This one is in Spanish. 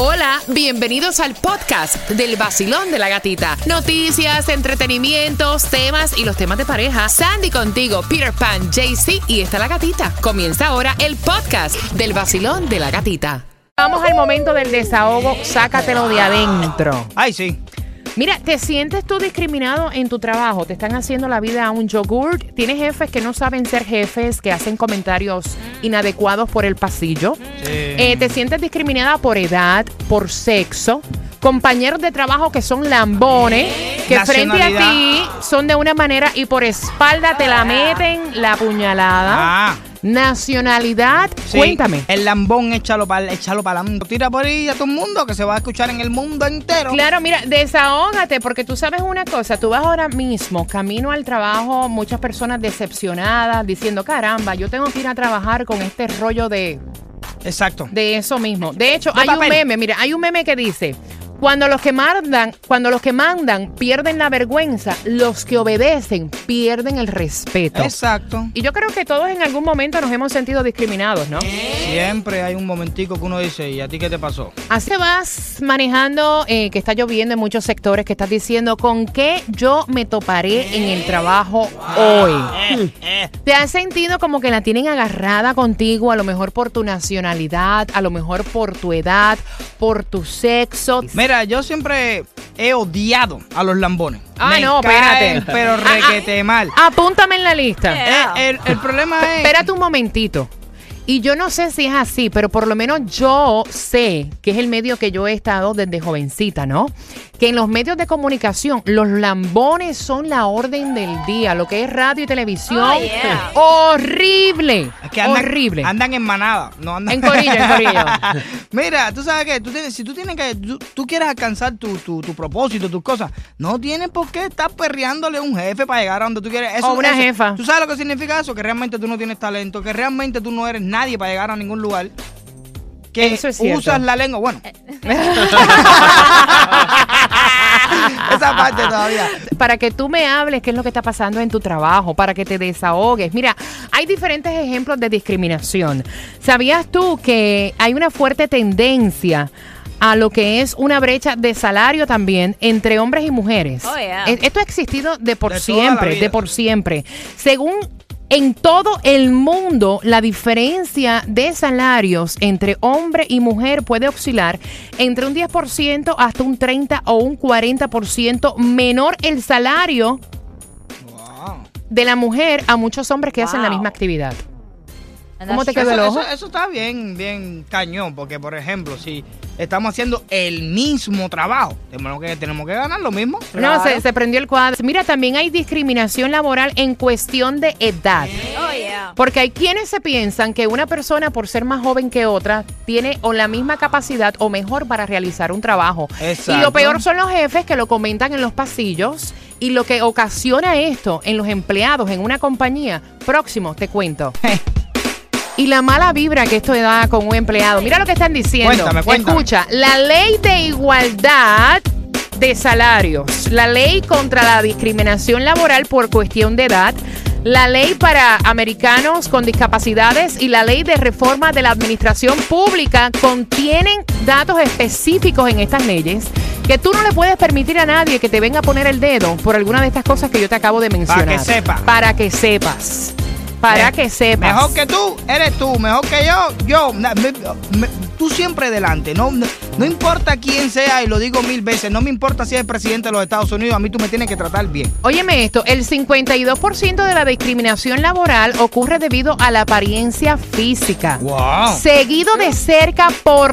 Hola, bienvenidos al podcast del vacilón de la gatita. Noticias, entretenimientos, temas y los temas de pareja. Sandy contigo, Peter Pan, JC y está la gatita. Comienza ahora el podcast del vacilón de la gatita. Vamos al momento del desahogo, sácatelo de adentro. Ay, sí. Mira, ¿te sientes tú discriminado en tu trabajo? ¿Te están haciendo la vida a un yogurt? ¿Tienes jefes que no saben ser jefes, que hacen comentarios inadecuados por el pasillo? Eh, ¿Te sientes discriminada por edad, por sexo? Compañeros de trabajo que son lambones, que frente a ti son de una manera y por espalda te la meten la puñalada. Ah. Nacionalidad, Sí, cuéntame. El lambón, échalo para échalo para Tira por ahí a todo el mundo que se va a escuchar en el mundo entero. Claro, mira, desahógate, porque tú sabes una cosa, tú vas ahora mismo camino al trabajo, muchas personas decepcionadas, diciendo, caramba, yo tengo que ir a trabajar con este rollo de, Exacto. de eso mismo. De hecho, De hay un meme, mira, hay un meme que dice, cuando los que mandan, cuando los que mandan pierden la vergüenza, los que obedecen pierden el respeto. Exacto. Y yo creo que todos en algún momento nos hemos sentido discriminados, ¿no? Siempre hay un momentico que uno dice, ¿y a ti qué te pasó? Así vas manejando eh, que está lloviendo en muchos sectores, que estás diciendo con qué yo me toparé en el trabajo hoy. ¿Te has sentido como que la tienen agarrada contigo, a lo mejor por tu nacionalidad, a lo mejor por tu edad, por tu sexo? Mira, yo siempre he odiado a los lambones. Ah, Me no, caen, espérate. Pero Ah, ah, requete mal. Apúntame en la lista. Eh, el, el problema es. Espérate un momentito. Y yo no sé si es así, pero por lo menos yo sé que es el medio que yo he estado desde jovencita, ¿no? Que en los medios de comunicación los lambones son la orden del día, lo que es radio y televisión. Oh, yeah. Horrible. Es que andan, horrible. andan en manada, no andan En corillo, en corillo. Mira, tú sabes que tú tienes, si tú tienes que, tú, tú quieres alcanzar tu, tu, tu propósito, tus cosas, no tienes por qué estar perreándole a un jefe para llegar a donde tú quieres. Eso, O una eso- jefa. ¿Tú sabes lo que significa eso? Que realmente tú no tienes talento, que realmente tú no eres nadie para llegar a ningún lugar. Que Eso es cierto. usas la lengua. Bueno. Esa parte todavía. para que tú me hables qué es lo que está pasando en tu trabajo, para que te desahogues. Mira, hay diferentes ejemplos de discriminación. ¿Sabías tú que hay una fuerte tendencia a lo que es una brecha de salario también entre hombres y mujeres? Oh, yeah. E- Esto ha existido de por De siempre, de por siempre. Según en todo el mundo, la diferencia de salarios entre hombre y mujer puede oscilar entre un 10% hasta un 30 o un 40% menor el salario Wow. de la mujer a muchos hombres que hacen la misma actividad. ¿Cómo te quedó el Eso, ojo? eso- eso está bien, bien cañón, porque por ejemplo, si estamos haciendo el mismo trabajo, tenemos que, tenemos que ganar lo mismo. No, se, se prendió el cuadro. Mira, también hay discriminación laboral en cuestión de edad. Oh, yeah. Porque hay quienes se piensan que una persona, por ser más joven que otra, tiene o la misma capacidad o mejor para realizar un trabajo. Y Exacto. lo peor son los jefes que lo comentan en los pasillos. Y lo que ocasiona esto en los empleados en una compañía, próximo, te cuento. Y la mala vibra que esto da con un empleado. Mira lo que están diciendo. Cuéntame, cuéntame. Escucha, la ley de igualdad de salarios, la ley contra la discriminación laboral por cuestión de edad, la ley para americanos con discapacidades y la ley de reforma de la administración pública contienen datos específicos en estas leyes que tú no le puedes permitir a nadie que te venga a poner el dedo por alguna de estas cosas que yo te acabo de mencionar. que sepa. Para que sepas. Para Me- que sepas. Mejor que tú, eres tú. Mejor que yo, yo. Na- me- me- tú siempre delante. No, no, no importa quién sea, y lo digo mil veces, no me importa si es el presidente de los Estados Unidos, a mí tú me tienes que tratar bien. Óyeme esto, el 52% de la discriminación laboral ocurre debido a la apariencia física, Wow. seguido de cerca por